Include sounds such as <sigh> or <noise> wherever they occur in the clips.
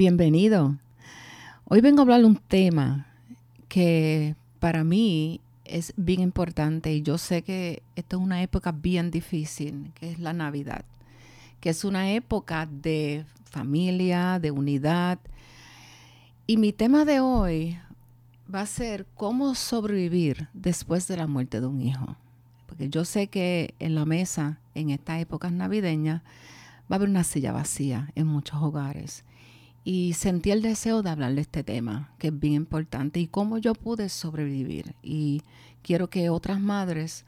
Bienvenido. Hoy vengo a hablar un tema que para mí es bien importante y yo sé que esta es una época bien difícil, que es la Navidad, que es una época de familia, de unidad. Y mi tema de hoy va a ser cómo sobrevivir después de la muerte de un hijo. Porque yo sé que en la mesa, en estas épocas navideñas, va a haber una silla vacía en muchos hogares. Y sentí el deseo de hablar de este tema, que es bien importante, y cómo yo pude sobrevivir. Y quiero que otras madres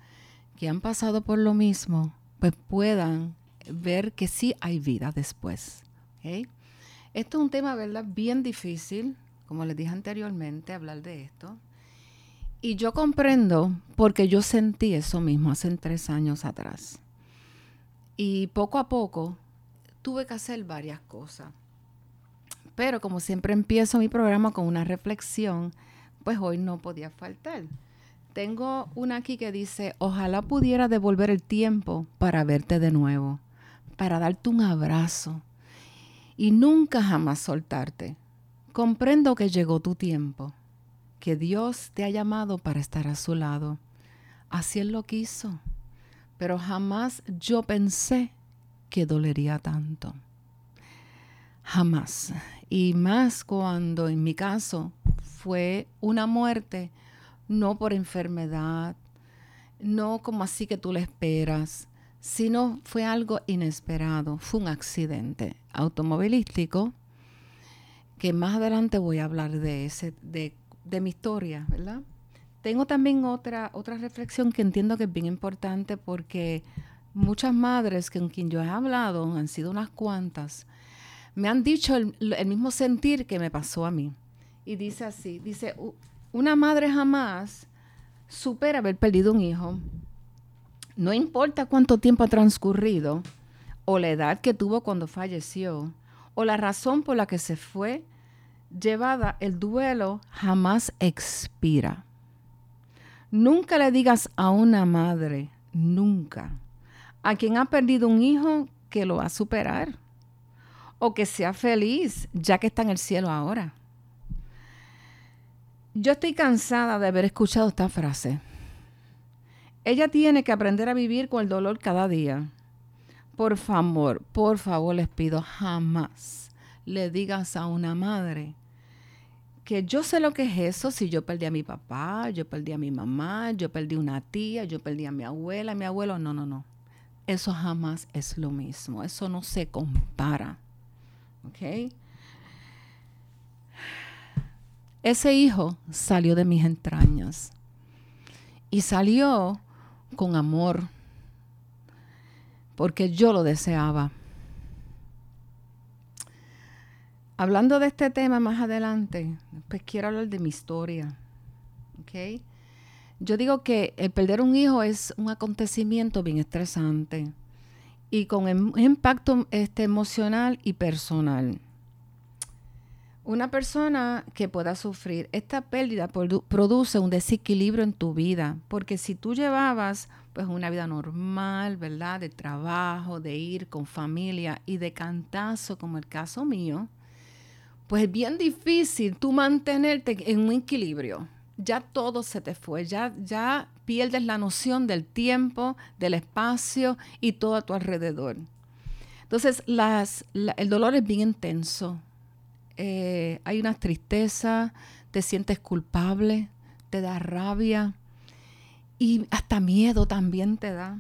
que han pasado por lo mismo, pues puedan ver que sí hay vida después. Esto es un tema, ¿verdad? Bien difícil, como les dije anteriormente, hablar de esto. Y yo comprendo porque yo sentí eso mismo hace tres años atrás. Y poco a poco tuve que hacer varias cosas. Pero como siempre empiezo mi programa con una reflexión, pues hoy no podía faltar. Tengo una aquí que dice, ojalá pudiera devolver el tiempo para verte de nuevo, para darte un abrazo y nunca jamás soltarte. Comprendo que llegó tu tiempo, que Dios te ha llamado para estar a su lado. Así Él lo quiso, pero jamás yo pensé que dolería tanto. Jamás. Y más cuando en mi caso fue una muerte no por enfermedad, no como así que tú le esperas, sino fue algo inesperado, fue un accidente automovilístico, que más adelante voy a hablar de ese, de, mi historia, ¿verdad? Tengo también otra, otra reflexión que entiendo que es bien importante porque muchas madres con quien yo he hablado, han sido unas cuantas, me han dicho el, mismo sentir que me pasó a mí. Y dice así, dice, una madre jamás supera haber perdido un hijo. No importa cuánto tiempo ha transcurrido, o la edad que tuvo cuando falleció, o la razón por la que se fue llevada, el duelo jamás expira. Nunca le digas a una madre, nunca, a quien ha perdido un hijo que lo va a superar, o que sea feliz, ya que está en el cielo ahora. Yo estoy cansada de haber escuchado esta frase. Ella tiene que aprender a vivir con el dolor cada día. Por favor, por favor les pido, jamás le digas a una madre que yo sé lo que es eso si yo perdí a mi papá, yo perdí a mi mamá, yo perdí una tía, yo perdí a mi abuela, a mi abuelo. No, no, no. Eso jamás es lo mismo. Eso no se compara. Ese hijo salió de mis entrañas y salió con amor porque yo lo deseaba. Hablando de este tema más adelante, pues quiero hablar de mi historia. Yo digo que el perder un hijo es un acontecimiento bien estresante y con un impacto este, emocional y personal. Una persona que pueda sufrir esta pérdida produce un desequilibrio en tu vida, porque si tú llevabas pues una vida normal, ¿verdad? De trabajo, de ir con familia y de cantazo, como el caso mío, pues es bien difícil tú mantenerte en un equilibrio. Ya todo se te fue, ya, ya pierdes la noción del tiempo, del espacio y todo a tu alrededor. Entonces, las, el dolor es bien intenso, eh, hay una tristeza, te sientes culpable, te da rabia y hasta miedo también te da.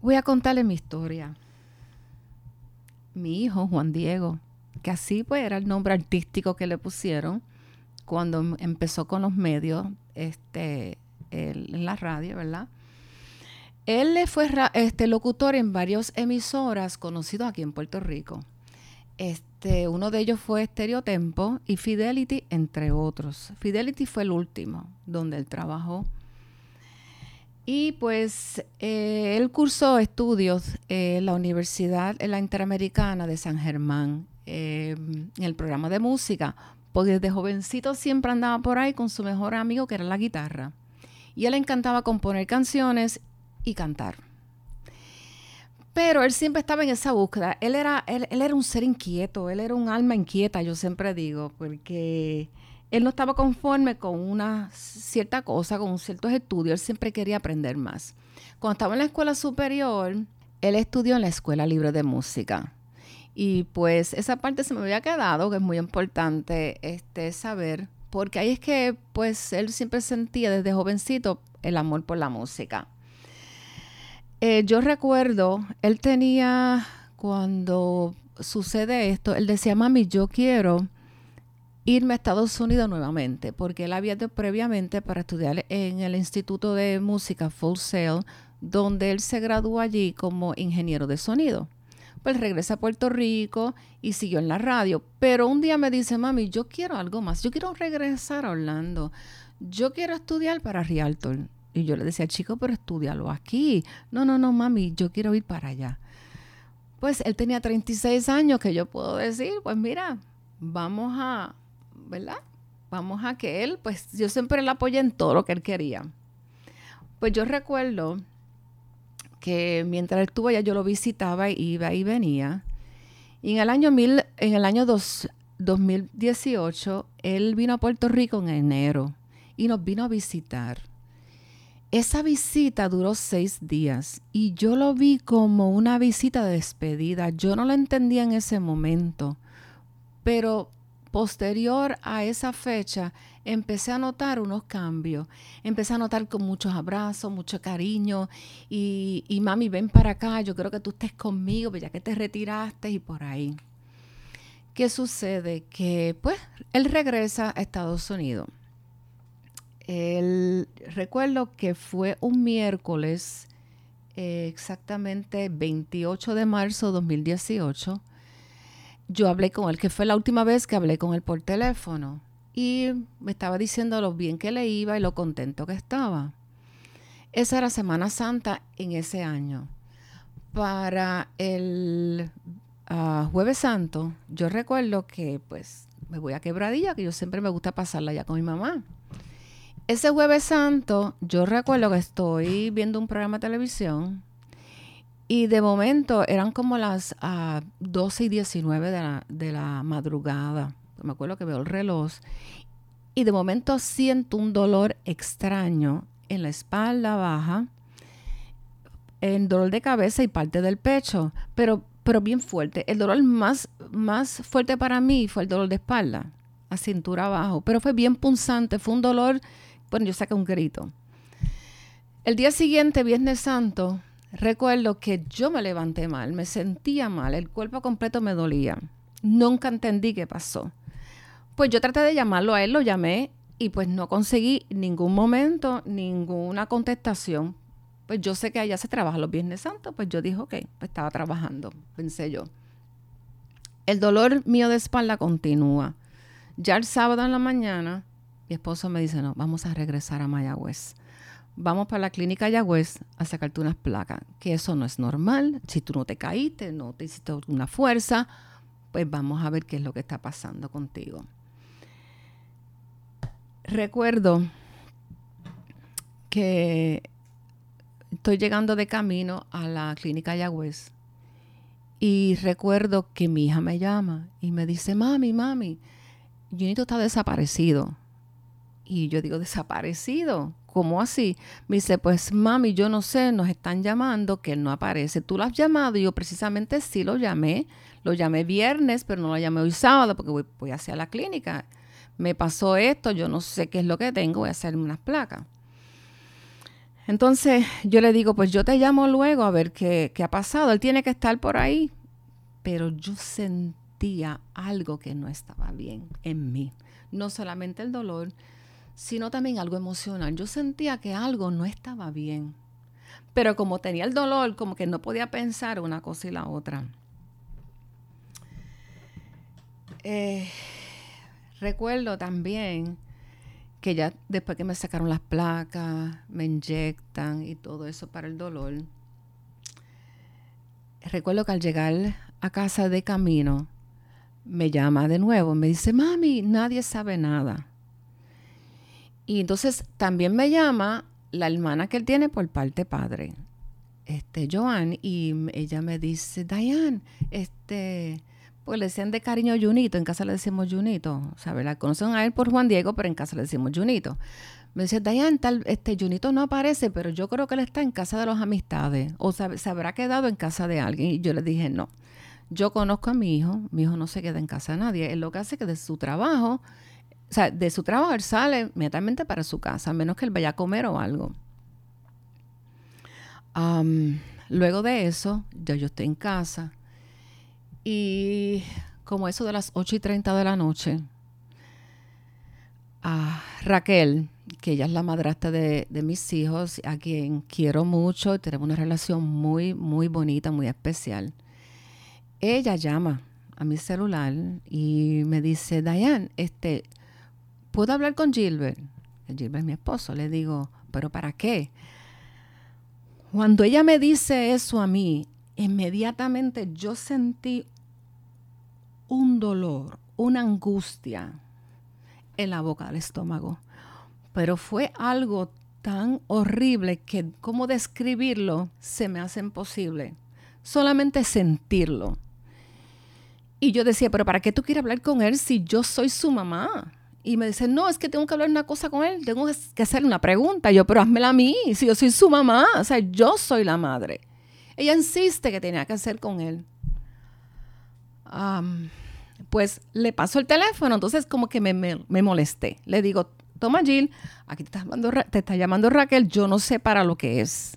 Voy a contarle mi historia. Mi hijo, Juan Diego, que así pues era el nombre artístico que le pusieron cuando empezó con los medios este, en la radio, ¿verdad? Él fue este, locutor en varias emisoras conocidos aquí en Puerto Rico. Este, uno de ellos fue Estereotempo y Fidelity, entre otros. Fidelity fue el último donde él trabajó. Y pues eh, él cursó estudios en la Universidad en la Interamericana de San Germán, em, en el programa de música, porque desde jovencito siempre andaba por ahí con su mejor amigo que era la guitarra. Y él encantaba componer canciones y cantar. Pero él siempre estaba en esa búsqueda. Él era, él, era un ser inquieto, él era un alma inquieta, yo siempre digo, porque él no estaba conforme con una cierta cosa, con ciertos estudios, él siempre quería aprender más. Cuando estaba en la escuela superior, él estudió en la Escuela Libre de Música. Y pues esa parte se me había quedado, que es muy importante este, saber, porque ahí es que pues él siempre sentía desde jovencito el amor por la música. Eh, yo recuerdo, él tenía, cuando sucede esto, él decía, mami, yo quiero irme a Estados Unidos nuevamente, porque él había ido previamente para estudiar en el Instituto de Música Full Sail, donde él se graduó allí como ingeniero de sonido. Pues regresa a Puerto Rico y siguió en la radio. Pero un día me dice, mami, yo quiero algo más. Yo quiero regresar a Orlando. Yo quiero estudiar para Rialto. Y yo le decía, chico, pero estudialo aquí. No, no, no, mami, yo quiero ir para allá. Pues él tenía 36 años, que yo puedo decir, pues mira, vamos a, ¿verdad? Vamos a que él, pues yo siempre le apoyé en todo lo que él quería. Pues yo recuerdo mientras estuvo allá yo lo visitaba, iba y venía. Y en el año, mil, en el año 2018, él vino a Puerto Rico en enero y nos vino a visitar. Esa visita duró seis días y yo lo vi como una visita de despedida. Yo no lo entendía en ese momento, pero posterior a esa fecha empecé a notar unos cambios. Empecé a notar con muchos abrazos, mucho cariño y, y mami, ven para acá, yo creo que tú estés conmigo, pues ya que te retiraste y por ahí. ¿Qué sucede? Que pues él regresa a Estados Unidos el, recuerdo que fue un miércoles, eh, exactamente 28 de marzo de 2018. Yo hablé con él, que fue la última vez que hablé con él por teléfono. Y me estaba diciendo lo bien que le iba y lo contento que estaba. Esa era Semana Santa en ese año. Para el ah, Jueves Santo, yo recuerdo que pues me voy a quebradilla, que yo siempre me gusta pasarla ya con mi mamá. Ese jueves santo, yo recuerdo que estoy viendo un programa de televisión y de momento eran como las 12 ah, y 19 de la, de la madrugada. Me acuerdo que veo el reloj y de momento siento un dolor extraño en la espalda baja, en dolor de cabeza y parte del pecho, pero, pero bien fuerte. El dolor más, más fuerte para mí fue el dolor de espalda, a cintura abajo, pero fue bien punzante, fue un dolor bueno, yo saqué un grito. El día siguiente, Viernes Santo, recuerdo que yo me levanté mal, me sentía mal, el cuerpo completo me dolía. Nunca entendí qué pasó. Pues yo traté de llamarlo a él, lo llamé y pues no conseguí ningún momento, ninguna contestación. Pues yo sé que allá se trabaja los Viernes Santos, pues yo dije, ok, pues estaba trabajando, pensé yo. El dolor mío de espalda continúa. Ya el sábado en la mañana mi esposo me dice, no, vamos a regresar a Mayagüez. Vamos para la clínica Mayagüez a sacarte unas placas, que eso no es normal. Si tú no te caíste, no te hiciste una fuerza, pues vamos a ver qué es lo que está pasando contigo. Recuerdo que estoy llegando de camino a la clínica Yagüez y recuerdo que mi hija me llama y me dice, mami, mami, Junito está desaparecido. Y yo digo, desaparecido. ¿Cómo así? Me dice, pues mami, yo no sé, nos están llamando que él no aparece. ¿Tú lo has llamado? Y yo precisamente sí lo llamé. Lo llamé viernes, pero no lo llamé hoy sábado porque voy, voy hacia la clínica. Me pasó esto, yo no sé qué es lo que tengo, voy a hacerme unas placas. Entonces yo le digo, pues yo te llamo luego a ver qué, ha pasado. Él tiene que estar por ahí. Pero yo sentía algo que no estaba bien en mí. No solamente el dolor, sino también algo emocional. Yo sentía que algo no estaba bien, pero como tenía el dolor, como que no podía pensar una cosa y la otra. Eh, recuerdo también que ya después que me sacaron las placas, me inyectan y todo eso para el dolor, recuerdo que al llegar a casa de camino, me llama de nuevo, me dice, mami, nadie sabe nada. Y entonces también me llama la hermana que él tiene por parte padre. este, Joan, y ella me dice, Diane, este, pues le decían de cariño Junito, en casa le decimos Junito, ¿sabes? La conocen a él por Juan Diego, pero en casa le decimos Junito. Me dice, Diane, tal, este Junito no aparece, pero yo creo que él está en casa de los amistades, o se habrá quedado en casa de alguien. Y yo le dije, no, yo conozco a mi hijo, mi hijo no se queda en casa de nadie, él lo que hace es que de su trabajo, o sea, de su trabajo él sale inmediatamente para su casa, a menos que él vaya a comer o algo luego de eso, ya yo estoy en casa y como eso de las 8 y 30 de la noche, a Raquel, que ella es la madrastra de, de, mis hijos, a quien quiero mucho y tenemos una relación muy, muy bonita, muy especial. Ella llama a mi celular y me dice, Diane, este, ¿puedo hablar con Gilbert? Gilbert es mi esposo. Le digo, ¿pero para qué? Cuando ella me dice eso a mí, inmediatamente yo sentí un dolor, una angustia en la boca del estómago. Pero fue algo tan horrible que cómo describirlo se me hace imposible. Solamente sentirlo. Y yo decía, pero ¿para qué tú quieres hablar con él si yo soy su mamá? Y me dice, no, es que tengo que hablar una cosa con él, tengo que hacer una pregunta. Yo, pero házmela a mí, si yo soy su mamá, o sea, yo soy la madre. Ella insiste que tenía que hacer con él. Pues le paso el teléfono, entonces como que me, me, molesté. Le digo, toma Jill, aquí te está, llamando, te está llamando Raquel, yo no sé para lo que es.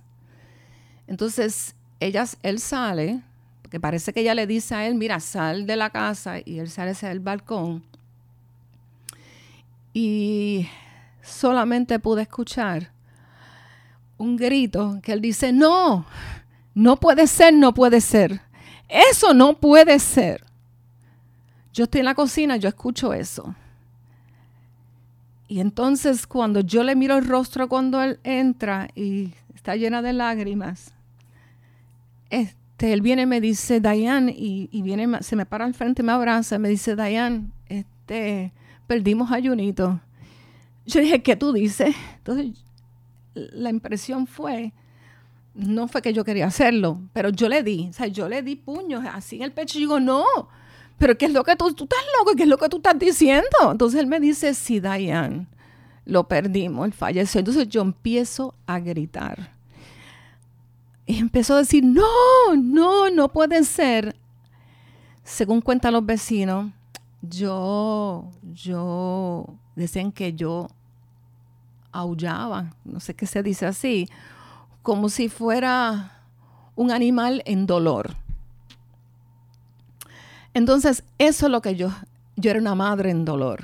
Entonces, ella, él sale, porque parece que ella le dice a él, mira, sal de la casa, y él sale hacia el balcón y solamente pude escuchar un grito que él dice, no, no puede ser, no puede ser. Eso no puede ser. Yo estoy en la cocina, yo escucho eso. Y entonces cuando yo le miro el rostro cuando él entra y está llena de lágrimas, este, él viene y me dice, Diane, y, viene, se me para al frente, me abraza, me dice, Diane, este, perdimos a Junito. Yo dije, ¿qué tú dices? Entonces, la impresión fue, no fue que yo quería hacerlo, pero yo le di, o sea, yo le di puños así en el pecho y digo, no, pero ¿qué es lo que tú, tú estás loco? ¿Qué es lo que tú estás diciendo? Entonces él me dice, sí, Diane, lo perdimos, él falleció. Entonces yo empiezo a gritar. Y empezó a decir, no, no, no puede ser. Según cuentan los vecinos, yo, yo, decían que yo aullaba, no sé qué se dice así, como si fuera un animal en dolor. Entonces, eso es lo que yo, yo era una madre en dolor.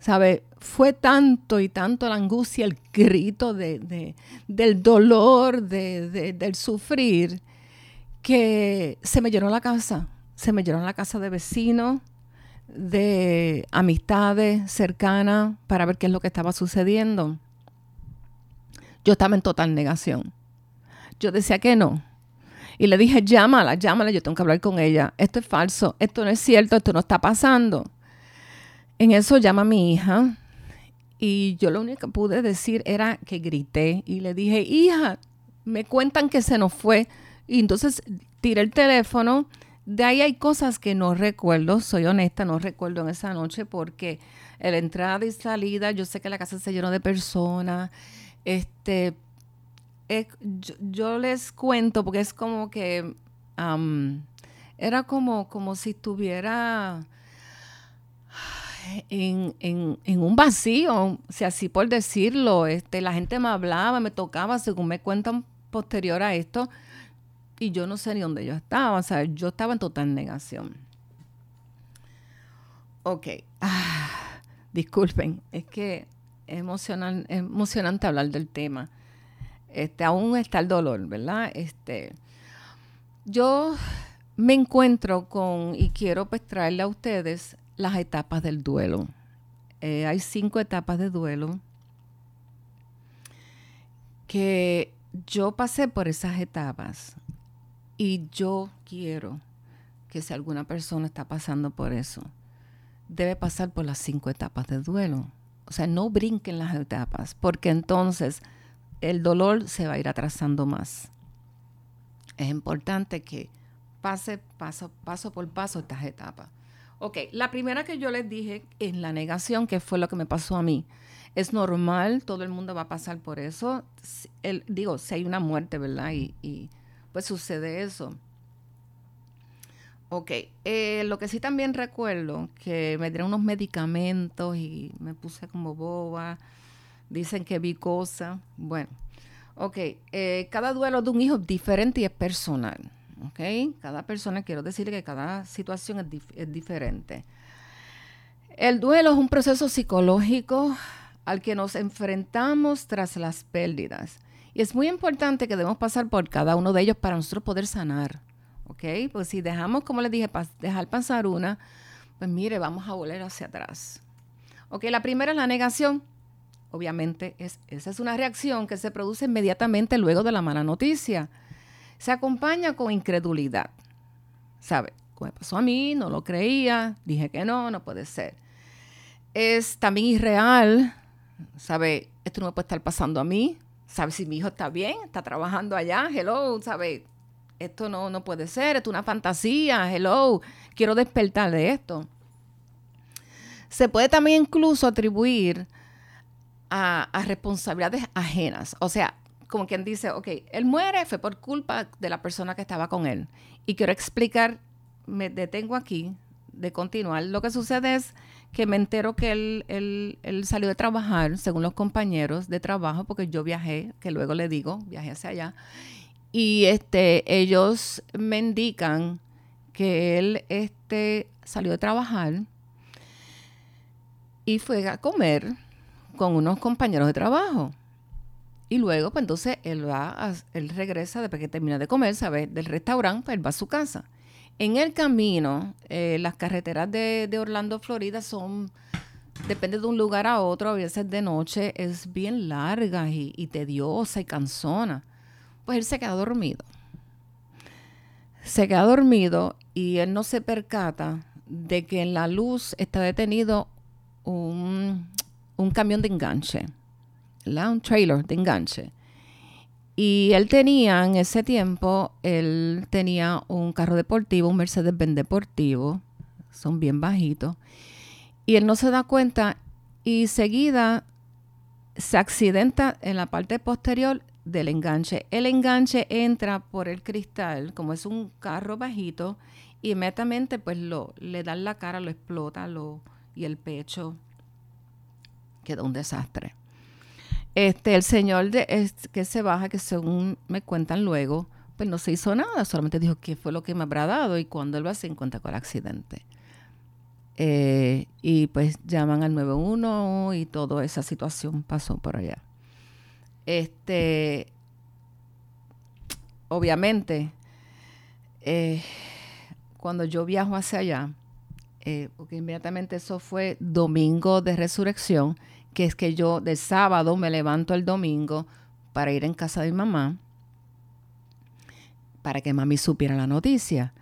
¿Sabe? Fue tanto y tanto la angustia, el grito de, del dolor, de, del sufrir, que se me llenó la casa. Se me llenó la casa de vecinos, de amistades cercanas para ver qué es lo que estaba sucediendo. Yo estaba en total negación. Yo decía que no. Y le dije, llámala, llámala, yo tengo que hablar con ella. Esto es falso, esto no es cierto, esto no está pasando. En eso llama a mi hija y yo lo único que pude decir era que grité y le dije, hija, me cuentan que se nos fue. Y entonces tiré el teléfono de ahí hay cosas que no recuerdo, soy honesta, no recuerdo en esa noche porque la entrada y salida, yo sé que la casa se llenó de personas. Este, yo, les cuento porque es como que era como, como si estuviera en, en, un vacío, o sea, así por decirlo. Este, la gente me hablaba, me tocaba, según me cuentan posterior a esto y yo no sé ni dónde yo estaba, o sea, yo estaba en total negación. Ok, ah, disculpen, es que es emocionante hablar del tema. Este, aún está el dolor, ¿verdad? Este, yo me encuentro con, y quiero pues traerle a ustedes las etapas del duelo. Eh, hay cinco etapas de duelo que yo pasé por esas etapas. Y yo quiero que si alguna persona está pasando por eso, debe pasar por las cinco etapas de duelo. O sea, no brinquen las etapas, porque entonces el dolor se va a ir atrasando más. Es importante que pase paso, paso por paso estas etapas. Ok, la primera que yo les dije en la negación, que fue lo que me pasó a mí. Es normal, todo el mundo va a pasar por eso. El, digo, si hay una muerte, ¿verdad? Y pues sucede eso. Ok, eh, lo que sí también recuerdo, que me dieron unos medicamentos y me puse como boba. Dicen que vi cosas. Bueno, ok, eh, cada duelo de un hijo es diferente y es personal. ¿ok? Cada persona, quiero decirle que cada situación es, diferente. El duelo es un proceso psicológico al que nos enfrentamos tras las pérdidas. Y es muy importante que debemos pasar por cada uno de ellos para nosotros poder sanar. ¿Ok? Pues si dejamos, como les dije, dejar pasar una, pues mire, vamos a volver hacia atrás. Ok, la primera es la negación. Obviamente, es, esa es una reacción que se produce inmediatamente luego de la mala noticia se acompaña con incredulidad. ¿Sabe? Como pasó a mí, no lo creía, dije que no, no puede ser. Es también irreal, ¿sabe? Esto no me puede estar pasando a mí. ¿Sabe si mi hijo está bien? ¿Está trabajando allá? Hello, ¿sabe? Esto no, no puede ser, esto es una fantasía, hello, quiero despertar de esto. Se puede también incluso atribuir a, responsabilidades ajenas. O sea, como quien dice, ok, él muere, fue por culpa de la persona que estaba con él. Y quiero explicar, me detengo aquí de continuar. Lo que sucede es que me entero que él, él, salió de trabajar, según los compañeros de trabajo, porque yo viajé, que luego le digo, viajé hacia allá. Y este, ellos me indican que él este, salió de trabajar y fue a comer con unos compañeros de trabajo. Y luego, pues entonces él va, él regresa después que termina de comer, ¿sabes? Del restaurante, pues él va a su casa. En el camino, eh, las carreteras de, Orlando, Florida, son, depende de un lugar a otro, a veces de noche, es bien larga y tediosa y cansona. Pues él se queda dormido. Se queda dormido y él no se percata de que en la luz está detenido un, un camión de enganche un trailer de enganche. Y él tenía en ese tiempo, él tenía un carro deportivo, un Mercedes-Benz deportivo, son bien bajitos, y él no se da cuenta y seguida se accidenta en la parte posterior del enganche. El enganche entra por el cristal, como es un carro bajito, y inmediatamente pues lo, le dan la cara, lo explota lo, y el pecho queda un desastre. Este, el señor de, que se baja, que según me cuentan luego, pues no se hizo nada, solamente dijo qué fue lo que me habrá dado y cuando él va se encuentra con el accidente. Eh, y pues llaman al 911 y toda esa situación pasó por allá. Este, obviamente, eh, cuando yo viajo hacia allá, eh, porque inmediatamente eso fue domingo de resurrección, que es que yo de sábado me levanto el domingo para ir en casa de mi mamá, para que mami supiera la noticia.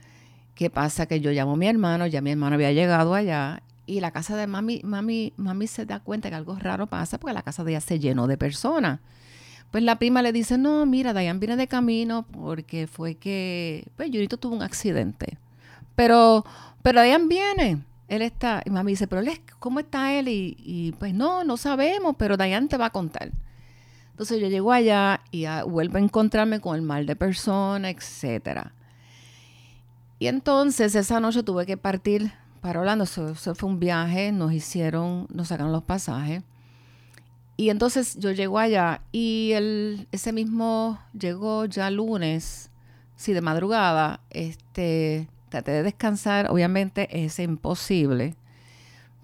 ¿Qué pasa? Que yo llamo a mi hermano, ya mi hermano había llegado allá y la casa de mami, mami, mami se da cuenta que algo raro pasa porque la casa de ella se llenó de personas. Pues la prima le dice, no, mira, Dayan viene de camino porque fue que, pues tuvo un accidente. Pero, pero Dayan viene él está, y mami dice, pero ¿cómo está él? Y, pues no, no sabemos, pero Dayan te va a contar. Entonces yo llego allá y vuelvo a encontrarme con el mal de persona, etcétera. Y entonces esa noche tuve que partir para Orlando. Eso, fue un viaje, nos hicieron, nos sacaron los pasajes. Y entonces yo llego allá y el, ese mismo llegó ya lunes, sí, de madrugada, este, traté de descansar, obviamente es imposible,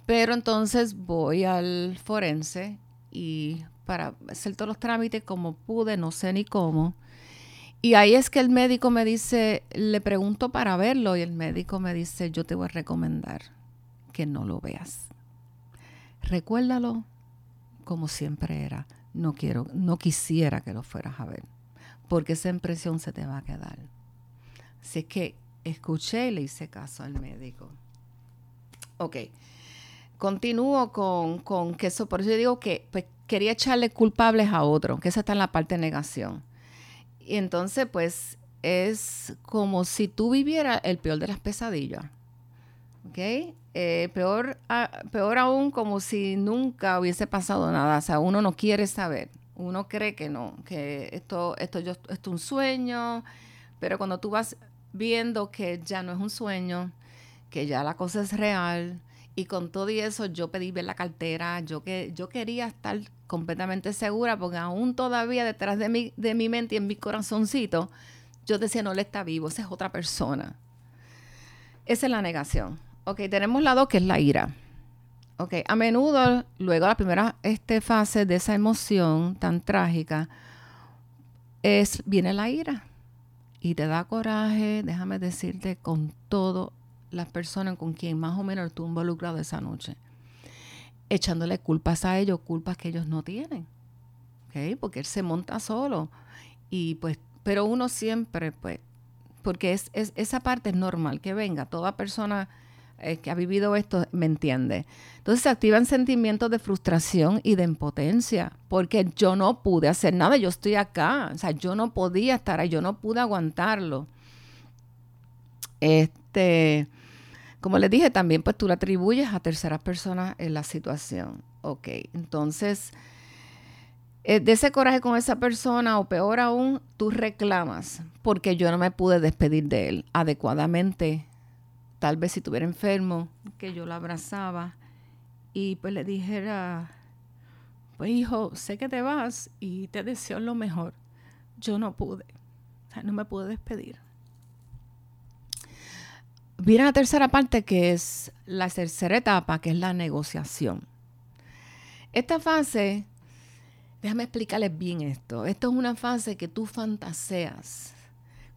pero entonces voy al forense y para hacer todos los trámites como pude, no sé ni cómo. Y ahí es que el médico me dice, le pregunto para verlo y el médico me dice, yo te voy a recomendar que no lo veas. Recuérdalo como siempre era. No quiero, no quisiera que lo fueras a ver, porque esa impresión se te va a quedar. Así es que escuché y le hice caso al médico. Ok. Continúo con, con que eso, por eso yo digo que pues, quería echarle culpables a otro, que esa está en la parte de negación. Y entonces, pues, es como si tú vivieras el peor de las pesadillas. ¿Ok? Eh, peor, peor aún como si nunca hubiese pasado nada. O sea, uno no quiere saber. Uno cree que no, que esto, esto, yo, esto es un sueño, pero cuando tú vas viendo que ya no es un sueño, que ya la cosa es real, y con todo y eso yo pedí ver la cartera, yo, que, yo quería estar completamente segura, porque aún todavía detrás de mi, de mi mente y en mi corazoncito, yo decía, no, él está vivo, esa es otra persona. Esa es la negación. Ok, tenemos la dos, que es la ira. Ok, a menudo, luego la primera este, fase de esa emoción tan trágica, es, viene la ira. Y te da coraje, déjame decirte, con todas las personas con quien más o menos tú involucrado esa noche. Echándole culpas a ellos, culpas que ellos no tienen. ¿Ok? Porque él se monta solo. Y pues pero uno siempre, pues, porque es, esa parte es normal, que venga, toda persona eh, que ha vivido esto me entiende. Entonces se activan sentimientos de frustración y de impotencia, porque yo no pude hacer nada, yo estoy acá, o sea, yo no podía estar ahí, yo no pude aguantarlo. Este, como les dije también, pues tú le atribuyes a terceras personas en la situación. Ok, entonces eh, de ese coraje con esa persona o peor aún, tú reclamas porque yo no me pude despedir de él adecuadamente. Tal vez si estuviera enfermo, que yo lo abrazaba y pues le dijera, pues hijo, sé que te vas y te deseo lo mejor. Yo no pude, o sea, no me pude despedir. Viene la tercera parte que es la tercera etapa, que es la negociación. Esta fase Déjame explicarles bien esto. Esto es una fase que tú fantaseas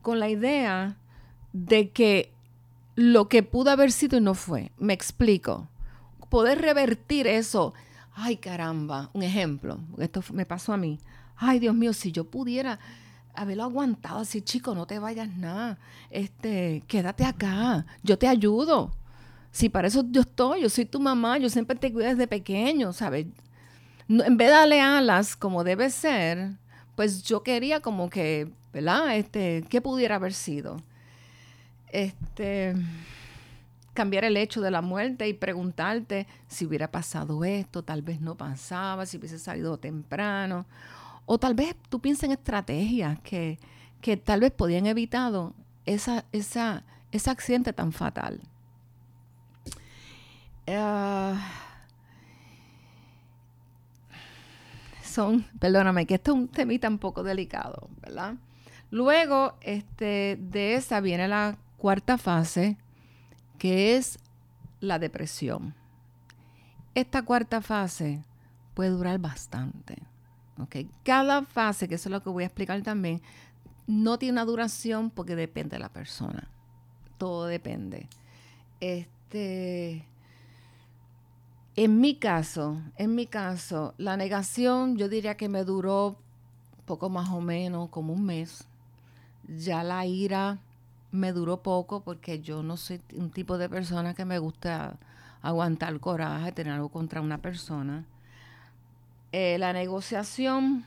con la idea de que lo que pudo haber sido y no fue. Me explico. Poder revertir eso. Ay, caramba. Un ejemplo. Esto me pasó a mí. Ay, Dios mío, si yo pudiera haberlo aguantado así, chico, no te vayas nada. Este, quédate acá. Yo te ayudo. Si para eso yo estoy, yo soy tu mamá, yo siempre te cuido desde pequeño, ¿sabes? en vez de darle alas como debe ser, pues yo quería como que, ¿verdad? Este, ¿qué pudiera haber sido? Este, cambiar el hecho de la muerte y preguntarte si hubiera pasado esto, tal vez no pasaba, si hubiese salido temprano. O tal vez tú piensas en estrategias que, que tal vez podían evitado esa, esa, ese accidente tan fatal. Uh, son, perdóname, que esto es un temita un poco delicado, ¿verdad? Luego este, de esa viene la cuarta fase, que es la depresión. Esta cuarta fase puede durar bastante. ¿okay? Cada fase, que eso es lo que voy a explicar también, no tiene una duración porque depende de la persona. Todo depende. Este, en mi caso, en mi caso, la negación yo diría que me duró poco más o menos, como un mes. Ya la ira me duró poco porque yo no soy un tipo de persona que me gusta aguantar coraje, tener algo contra una persona. Eh, la negociación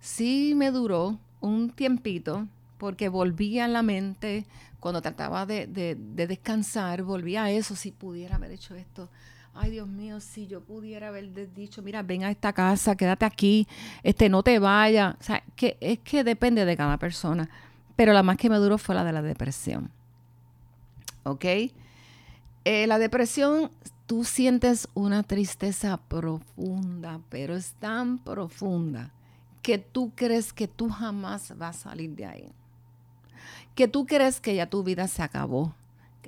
sí me duró un tiempito porque volvía a la mente cuando trataba de, de descansar, volvía a eso, si pudiera haber hecho esto ay Dios mío, si yo pudiera haber dicho, mira, ven a esta casa, quédate aquí, este, no te vayas. O sea, que es que depende de cada persona. Pero la más que me duró fue la de la depresión. ¿Ok? Eh, la depresión, tú sientes una tristeza profunda, pero es tan profunda que tú crees que tú jamás vas a salir de ahí. Que tú crees que ya tu vida se acabó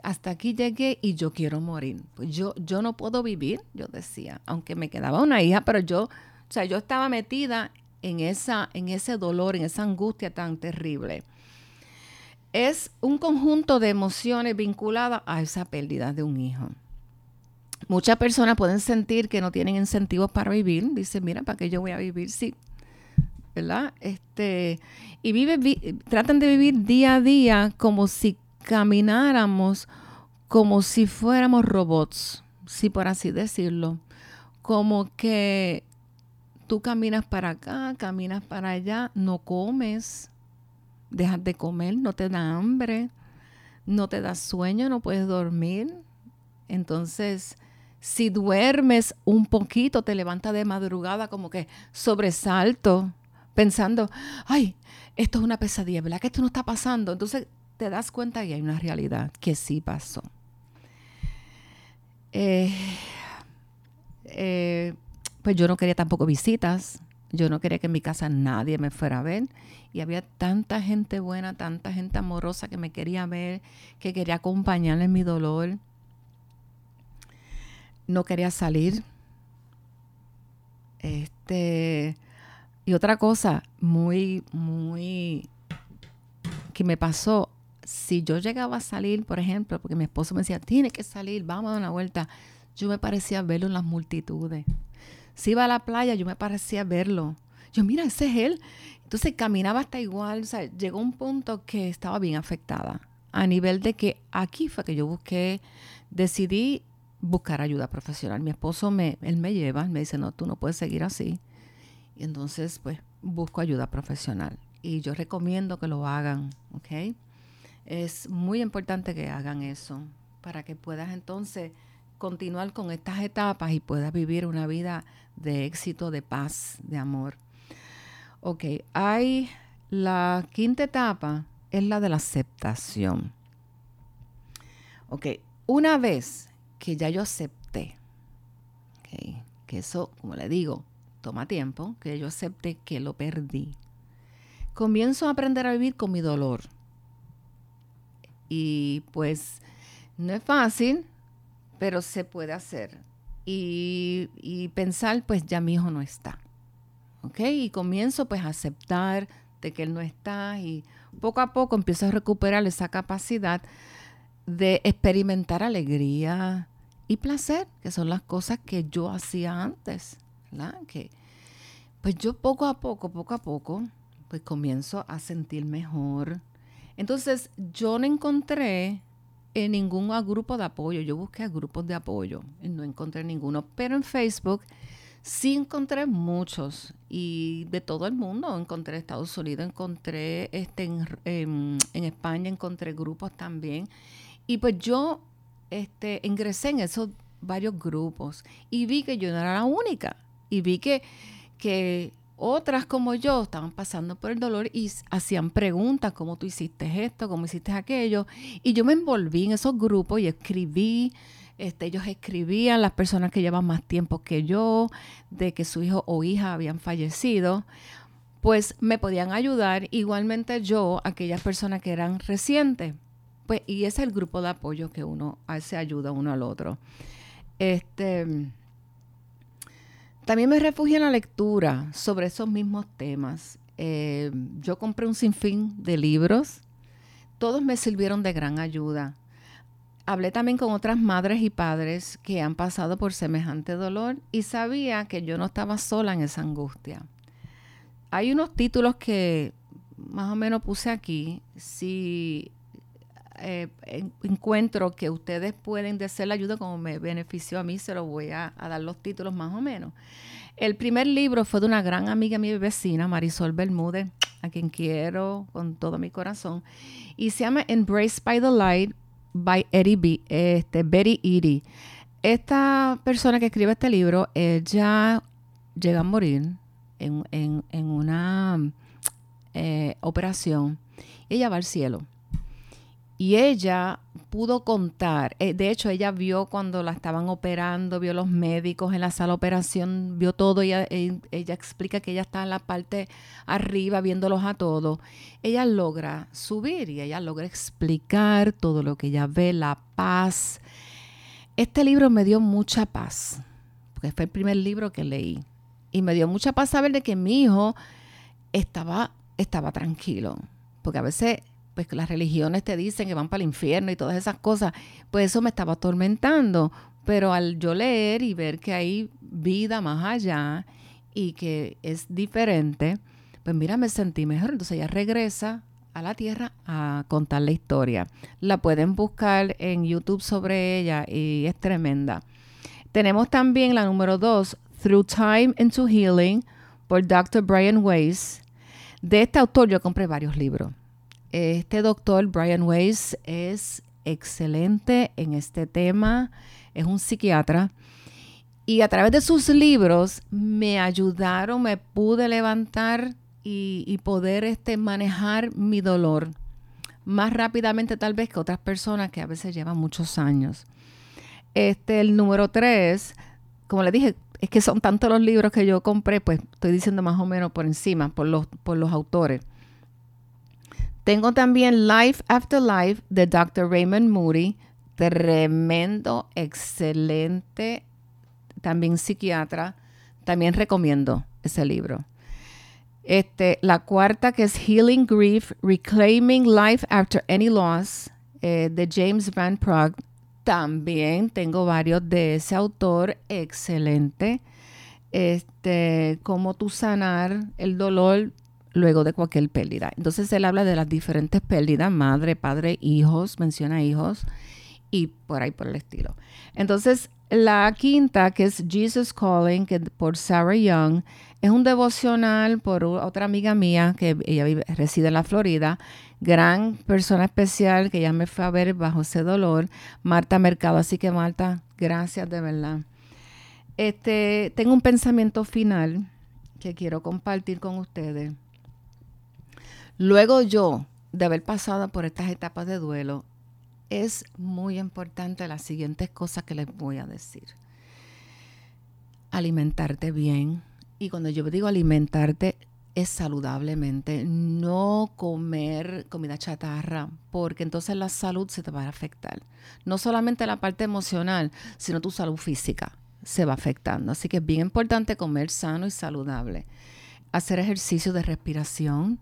hasta aquí llegué y yo quiero morir. Pues yo, yo no puedo vivir, yo decía, aunque me quedaba una hija, pero yo, o sea, yo estaba metida en, esa, en ese dolor, en esa angustia tan terrible. Es un conjunto de emociones vinculadas a esa pérdida de un hijo. Muchas personas pueden sentir que no tienen incentivos para vivir. Dicen, mira, ¿para qué yo voy a vivir? Sí, ¿verdad? Este, y vive, tratan de vivir día a día como si camináramos como si fuéramos robots, si por así decirlo, como que tú caminas para acá, caminas para allá, no comes, dejas de comer, no te da hambre, no te da sueño, no puedes dormir. Entonces, si duermes un poquito, te levantas de madrugada como que sobresalto, pensando, ay, esto es una pesadilla, ¿verdad? Que esto no está pasando. Entonces te das cuenta que hay una realidad que sí pasó. Eh, eh, pues yo no quería tampoco visitas. Yo no quería que en mi casa nadie me fuera a ver. Y había tanta gente buena, tanta gente amorosa que me quería ver, que quería acompañarme en mi dolor. No quería salir. Este, y otra cosa muy, muy que me pasó, si yo llegaba a salir, por ejemplo, porque mi esposo me decía, tiene que salir, vamos a dar una vuelta, yo me parecía verlo en las multitudes. Si iba a la playa, yo me parecía verlo. Yo, mira, ese es él. Entonces caminaba hasta igual, o sea, llegó un punto que estaba bien afectada, a nivel de que aquí fue que yo busqué, decidí buscar ayuda profesional. Mi esposo me, él me lleva, me dice, no, tú no puedes seguir así y entonces, pues, busco ayuda profesional. Y yo recomiendo que lo hagan, ¿ok? Es muy importante que hagan eso para que puedas entonces continuar con estas etapas y puedas vivir una vida de éxito, de paz, de amor. Ok, hay la quinta etapa, es la de la aceptación. Ok, una vez que ya yo acepté, que eso, como le digo, toma tiempo, que yo acepte que lo perdí. Comienzo a aprender a vivir con mi dolor. Y pues no es fácil, pero se puede hacer. Y, pensar, pues ya mi hijo no está. ¿Ok? Y comienzo pues a aceptar de que él no está y poco a poco empiezo a recuperar esa capacidad de experimentar alegría y placer, que son las cosas que yo hacía antes. Que, pues yo poco a poco, poco a poco, pues comienzo a sentir mejor. Entonces yo no encontré en ningún grupo de apoyo, yo busqué grupos de apoyo y no encontré ninguno, pero en Facebook sí encontré muchos y de todo el mundo, encontré Estados Unidos, encontré este, en, España, encontré grupos también. Y pues yo este, ingresé en esos varios grupos y vi que yo no era la única. Y vi que, que otras como yo estaban pasando por el dolor y hacían preguntas, ¿cómo tú hiciste esto? ¿Cómo hiciste aquello? Y yo me envolví en esos grupos y escribí, este, ellos escribían, las personas que llevan más tiempo que yo, de que su hijo o hija habían fallecido, pues me podían ayudar. Igualmente yo, aquellas personas que eran recientes. Pues, y ese es el grupo de apoyo que uno se ayuda uno al otro. Este también me refugio en la lectura sobre esos mismos temas. Eh, yo compré un sinfín de libros. Todos me sirvieron de gran ayuda. Hablé también con otras madres y padres que han pasado por semejante dolor y sabía que yo no estaba sola en esa angustia. Hay unos títulos que más o menos puse aquí. Si eh, encuentro que ustedes pueden desear la ayuda como me benefició a mí, se los voy a, dar los títulos más o menos. El primer libro fue de una gran amiga mi vecina, Marisol Bermúdez, a quien quiero con todo mi corazón, y se llama Embrace by the Light by Eddie B, este, Betty Eady. Esta persona que escribe este libro, ella llega a morir en, una eh, operación. Ella va al cielo y ella pudo contar, eh, de hecho ella vio cuando la estaban operando, vio los médicos en la sala de operación, vio todo, ella, eh, ella explica que ella está en la parte arriba viéndolos a todos. Ella logra subir y ella logra explicar todo lo que ella ve, la paz. Este libro me dio mucha paz, porque fue el primer libro que leí. Y me dio mucha paz saber de que mi hijo estaba, estaba tranquilo, porque a veces pues las religiones te dicen que van para el infierno y todas esas cosas, pues eso me estaba atormentando. Pero al yo leer y ver que hay vida más allá y que es diferente, pues mira, me sentí mejor. Entonces ella regresa a la tierra a contar la historia. La pueden buscar en YouTube sobre ella y es tremenda. Tenemos también la número dos, Through Time into Healing, por Dr. Brian Weiss. De este autor yo compré varios libros Este doctor, Brian Weiss, es excelente en este tema, es un psiquiatra. Y a través de sus libros me ayudaron, me pude levantar y, poder este, manejar mi dolor más rápidamente tal vez que otras personas que a veces llevan muchos años. Este, el número tres, como le dije, es que son tantos los libros que yo compré, pues estoy diciendo más o menos por encima, por los, por los autores. Tengo también Life After Life de Dr. Raymond Moody, tremendo, excelente, también psiquiatra. También recomiendo ese libro. Este, la cuarta que es Healing Grief, Reclaiming Life After Any Loss, eh, de James Van Prague. También tengo varios de ese autor, excelente. Este, cómo tú sanar el dolor luego de cualquier pérdida. Entonces él habla de las diferentes pérdidas, madre, padre, hijos, menciona hijos y por ahí por el estilo. Entonces la quinta, que es Jesus Calling, que por Sarah Young, es un devocional por otra amiga mía que ella reside en la Florida, gran persona especial que ya me fue a ver bajo ese dolor, Marta Mercado. Así que Marta, gracias de verdad. Este, tengo un pensamiento final que quiero compartir con ustedes. Luego yo, de haber pasado por estas etapas de duelo, es muy importante las siguientes cosas que les voy a decir. Alimentarte bien. Y cuando yo digo alimentarte, es saludablemente. No comer comida chatarra, porque entonces la salud se te va a afectar. No solamente la parte emocional, sino tu salud física se va afectando. Así que es bien importante comer sano y saludable. Hacer ejercicio de respiración,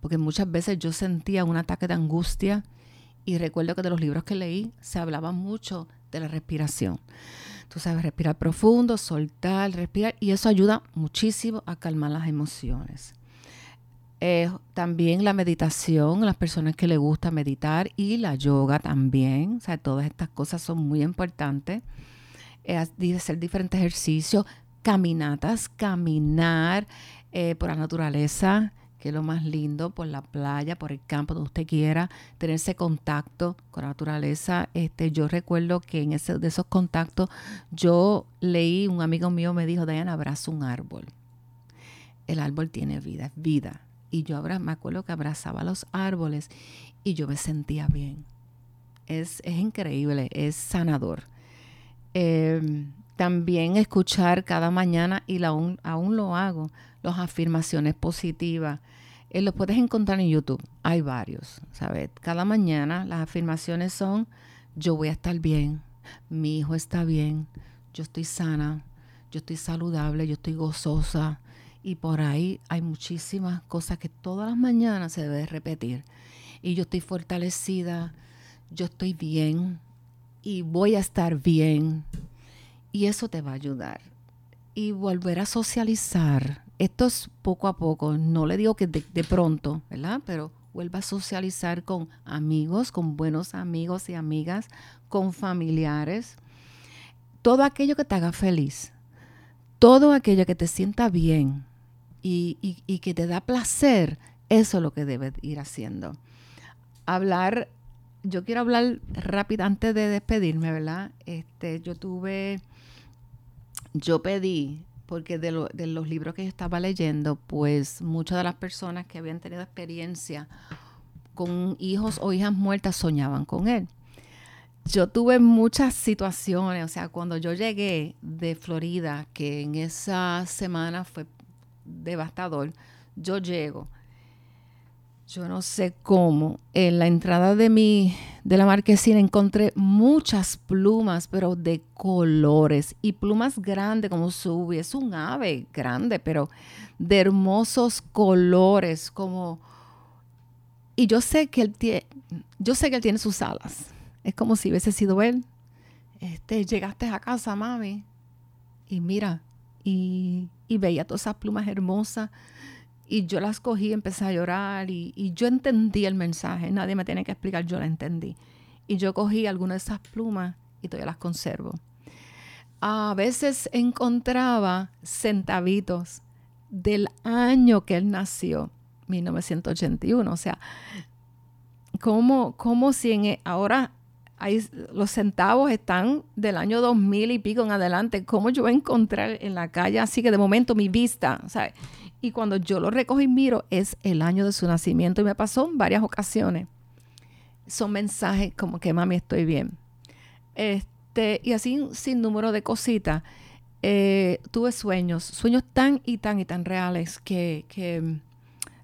porque muchas veces yo sentía un ataque de angustia y recuerdo que de los libros que leí se hablaba mucho de la respiración. Tú sabes, respirar profundo, soltar, respirar, y eso ayuda muchísimo a calmar las emociones. Eh, también la meditación, las personas que les gusta meditar y la yoga también, o sea, todas estas cosas son muy importantes. Eh, hacer diferentes ejercicios, caminatas, caminar eh, por la naturaleza, que es lo más lindo, por la playa, por el campo, donde usted quiera, tener ese contacto con la naturaleza. Este, yo recuerdo que en ese, de esos contactos yo leí, un amigo mío me dijo, Diana, abraza un árbol. El árbol tiene vida, es vida. Y yo me acuerdo que abrazaba los árboles y yo me sentía bien. Es, es increíble, es sanador. Em, también escuchar cada mañana, y aún, aún lo hago, las afirmaciones positivas. Eh, los puedes encontrar en YouTube. Hay varios, ¿sabes? Cada mañana las afirmaciones son, yo voy a estar bien, mi hijo está bien, yo estoy sana, yo estoy saludable, yo estoy gozosa. Y por ahí hay muchísimas cosas que todas las mañanas se debe repetir. Y yo estoy fortalecida, yo estoy bien y voy a estar bien. Y eso te va a ayudar. Y volver a socializar esto es poco a poco, no le digo que de, pronto, ¿verdad? Pero vuelva a socializar con amigos, con buenos amigos y amigas, con familiares. Todo aquello que te haga feliz, todo aquello que te sienta bien y, que te da placer, eso es lo que debes ir haciendo. Hablar, yo quiero hablar rápido antes de despedirme, ¿verdad? Este, yo tuve, yo pedí porque de, los libros que yo estaba leyendo, pues muchas de las personas que habían tenido experiencia con hijos o hijas muertas soñaban con él. Yo tuve muchas situaciones, o sea, cuando yo llegué de Florida, que en esa semana fue devastador, yo llego yo no sé cómo, en la entrada de mi de la marquesina encontré muchas plumas, pero de colores y plumas grandes como su es un ave grande, pero de hermosos colores como y yo sé que él tiene yo sé que él tiene sus alas. Es como si hubiese sido él. Este, llegaste a casa, mami, y mira, y, y veía todas esas plumas hermosas y yo las cogí, y empecé a llorar y, yo entendí el mensaje. Nadie me tiene que explicar, yo la entendí. Y yo cogí algunas de esas plumas y todavía las conservo. A veces encontraba centavitos del año que él nació, 1981. O sea, como, como si en, e, ahora hay, los centavos están del año 2000 y pico en adelante, ¿cómo yo voy a encontrar en la calle? Así que de momento mi vista, ¿sabes? Y cuando yo lo recojo y miro, es el año de su nacimiento y me pasó en varias ocasiones. Son mensajes como que mami estoy bien. Este, y así sin número de cositas. Eh, tuve sueños, sueños tan y tan y tan reales que, que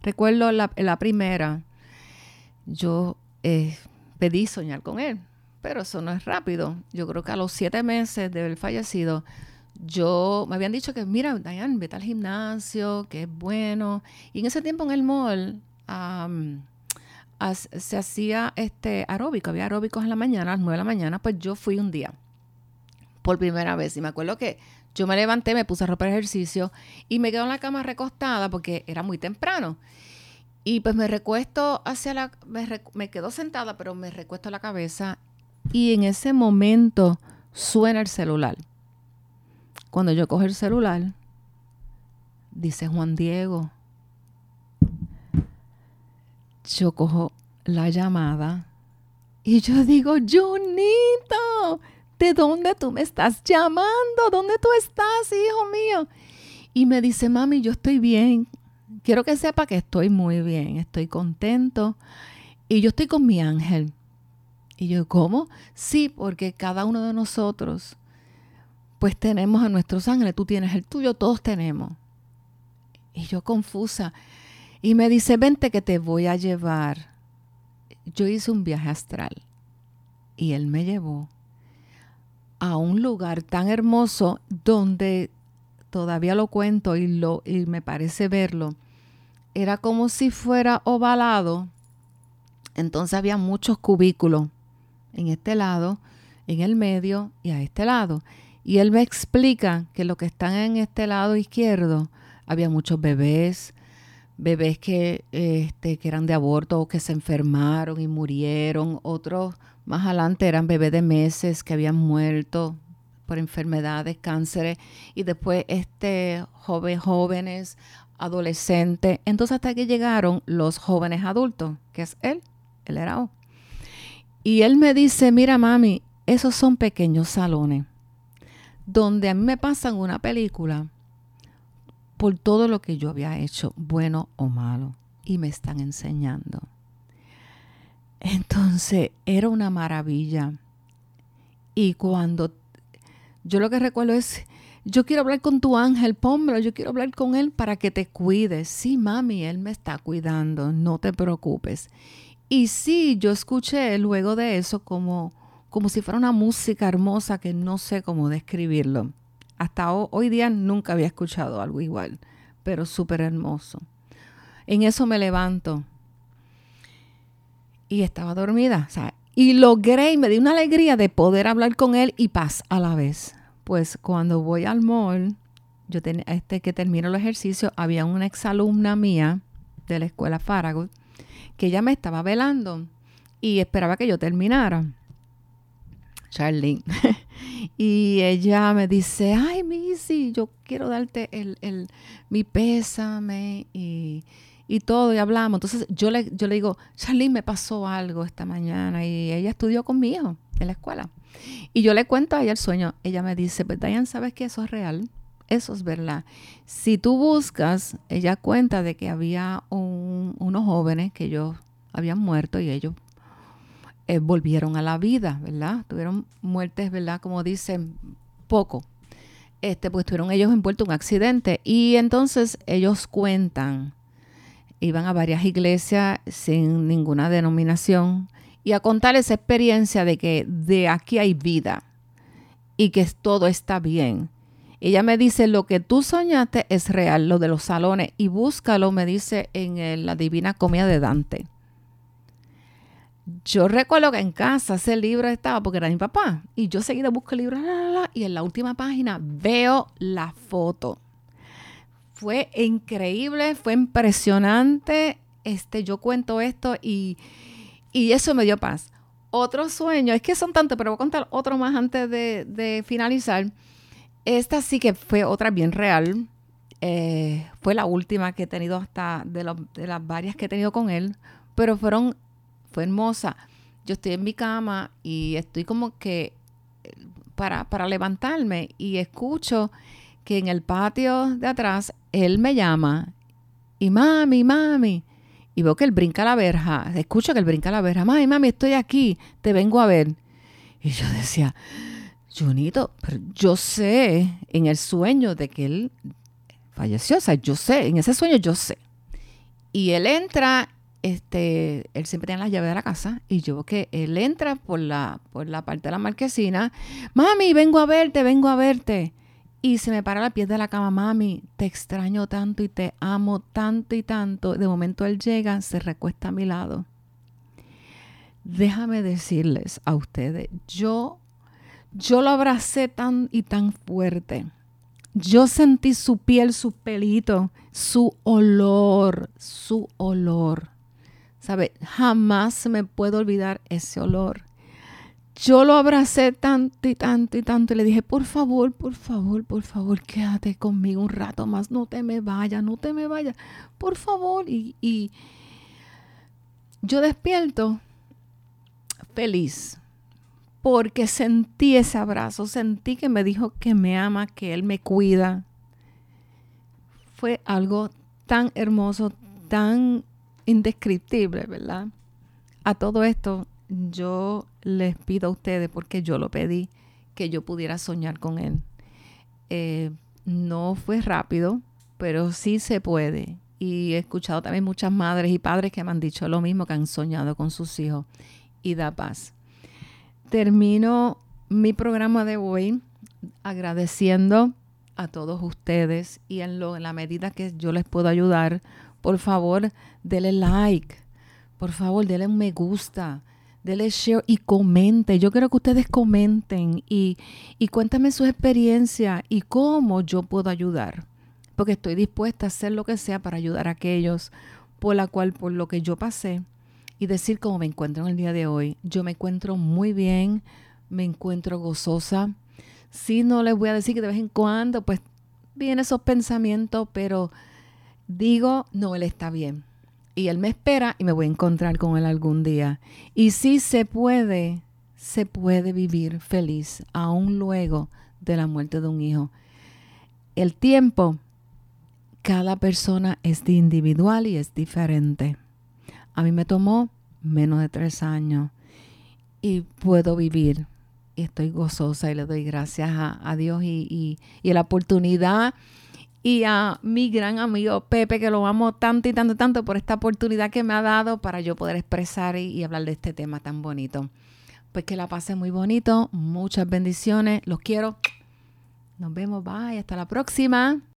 recuerdo la, la primera, yo eh, pedí soñar con él, pero eso no es rápido. Yo creo que a los siete meses de haber fallecido, yo me habían dicho que, mira, Diane, vete al gimnasio, que es bueno. Y en ese tiempo en el mall se hacía este aeróbico, había aeróbicos en la mañana, a las nueve de la mañana, pues yo fui un día por primera vez. Y me acuerdo que yo me levanté, me puse ropa de ejercicio y me quedo en la cama recostada porque era muy temprano. Y pues me recuesto hacia la, me, quedo sentada, pero me recuesto la cabeza y en ese momento suena el celular. Cuando yo cojo el celular, dice Juan Diego, yo cojo la llamada y yo digo, Junito, ¿de dónde tú me estás llamando? ¿Dónde tú estás, hijo mío? Y me dice, mami, yo estoy bien. Quiero que sepa que estoy muy bien, estoy contento y yo estoy con mi ángel. Y yo, ¿cómo? Sí, porque cada uno de nosotros, pues tenemos a nuestros ángeles, tú tienes el tuyo, todos tenemos. Y yo confusa. Y me dice, vente que te voy a llevar. Yo hice un viaje astral y él me llevó a un lugar tan hermoso donde todavía lo cuento y, lo, y me parece verlo. Era como si fuera ovalado. Entonces había muchos cubículos en este lado, en el medio y a este lado. Y él me explica que lo que están en este lado izquierdo, había muchos bebés, bebés que, este, que eran de aborto o que se enfermaron y murieron, otros más adelante eran bebés de meses que habían muerto por enfermedades, cánceres, y después este joven, jóvenes, adolescentes. Entonces hasta que llegaron los jóvenes adultos, que es él, él era. Y él me dice, mira mami, esos son pequeños salones donde a mí me pasan una película por todo lo que yo había hecho, bueno o malo, y me están enseñando. Entonces era una maravilla. Y cuando yo lo que recuerdo es, yo quiero hablar con tu ángel, pónmelo, yo quiero hablar con él para que te cuides. Sí, mami, él me está cuidando, no te preocupes. Y sí, yo escuché luego de eso como, como si fuera una música hermosa que no sé cómo describirlo. Hasta hoy día nunca había escuchado algo igual, pero súper hermoso. En eso me levanto y estaba dormida. y logré y me di una alegría de poder hablar con él y paz a la vez. Pues cuando voy al mall, yo tenía este que termino el ejercicio, había una exalumna mía de la escuela Farragut que ella me estaba velando y esperaba que yo terminara. Charlene. <laughs> y ella me dice, ay, Missy, yo quiero darte el, el, mi pésame y y todo, y hablamos. Entonces yo le, yo le digo, Charlene, me pasó algo esta mañana y ella estudió con mi hijo en la escuela. Y yo le cuento a ella el sueño. Ella me dice, pues Diane, ¿sabes que eso es real? Eso es verdad. Si tú buscas, ella cuenta de que había unos jóvenes que ellos habían muerto y ellos eh, volvieron a la vida, ¿verdad? Tuvieron muertes, ¿verdad? Como dicen, poco. Este, pues tuvieron ellos envueltos en un accidente. Y entonces ellos cuentan iban a varias iglesias sin ninguna denominación y a contar esa experiencia de que de aquí hay vida y que todo está bien. Ella me dice, lo que tú soñaste es real, lo de los salones, y búscalo, me dice, en la Divina Comida de Dante. Yo recuerdo que en casa ese libro estaba porque era mi papá, y yo seguido busco el libro, y en la última página veo la foto fue increíble, fue impresionante. Este, yo cuento esto y, eso me dio paz. Otro sueño, es que son tantos, pero voy a contar otro más antes de, finalizar. Esta sí que fue otra bien real. Eh, fue la última que he tenido hasta de, las varias que he tenido con él, pero fueron fue hermosa. Yo estoy en mi cama y estoy como que eh, para, para levantarme y escucho que en el patio de atrás él me llama y mami, mami. Y veo que él brinca la verja, escucho que él brinca la verja, mami, mami, estoy aquí, te vengo a ver. Y yo decía, Junito, pero yo sé en el sueño de que él falleció, o sea, yo sé, en ese sueño yo sé. Y él entra, este, él siempre tiene las llaves de la casa, y yo que él entra por la, por la parte de la marquesina, mami, vengo a verte, vengo a verte. Y se me para la piel de la cama, mami, te extraño tanto y te amo tanto y tanto. De momento él llega, se recuesta a mi lado. Déjame decirles a ustedes, yo yo lo abracé tan y tan fuerte. Yo sentí su piel, su pelito, su olor, su olor. ¿Sabe? Jamás me puedo olvidar ese olor. Yo lo abracé tanto y tanto y tanto y le dije, por favor, por favor, por favor, quédate conmigo un rato más, no te me vayas, no te me vayas, por favor. Y, y yo despierto feliz, porque sentí ese abrazo, sentí que me dijo que me ama, que Él me cuida. Fue algo tan hermoso, tan indescriptible, ¿verdad? A todo esto yo les pido a ustedes, porque yo lo pedí, que yo pudiera soñar con Él. Eh, no fue rápido, pero sí se puede. Y he escuchado también muchas madres y padres que me han dicho lo mismo, que han soñado con sus hijos y da paz termino mi programa de hoy agradeciendo a todos ustedes y en, la medida que yo les puedo ayudar, por favor, denle like, por favor, denle un me gusta, denle share y comente. Yo quiero que ustedes comenten y, y cuéntame su experiencia y cómo yo puedo ayudar, porque estoy dispuesta a hacer lo que sea para ayudar a aquellos por la cual, por lo que yo pasé, y decir cómo me encuentro en el día de hoy. Yo me encuentro muy bien, me encuentro gozosa. Sí, no les voy a decir que de vez en cuando, pues, vienen esos pensamientos, pero digo, no, él está bien. Y él me espera y me voy a encontrar con él algún día. Y sí se puede, se puede vivir feliz, aún luego de la muerte de un hijo. El tiempo, cada persona es individual y es diferente. A mí me tomó menos de tres años y puedo vivir. Y estoy gozosa y le doy gracias a, Dios y, y, la oportunidad y a mi gran amigo Pepe, que lo amo tanto y tanto, tanto por esta oportunidad que me ha dado para yo poder expresar y, y hablar de este tema tan bonito. Pues que la pase muy bonito, muchas bendiciones, los quiero. Nos vemos, bye, hasta la próxima.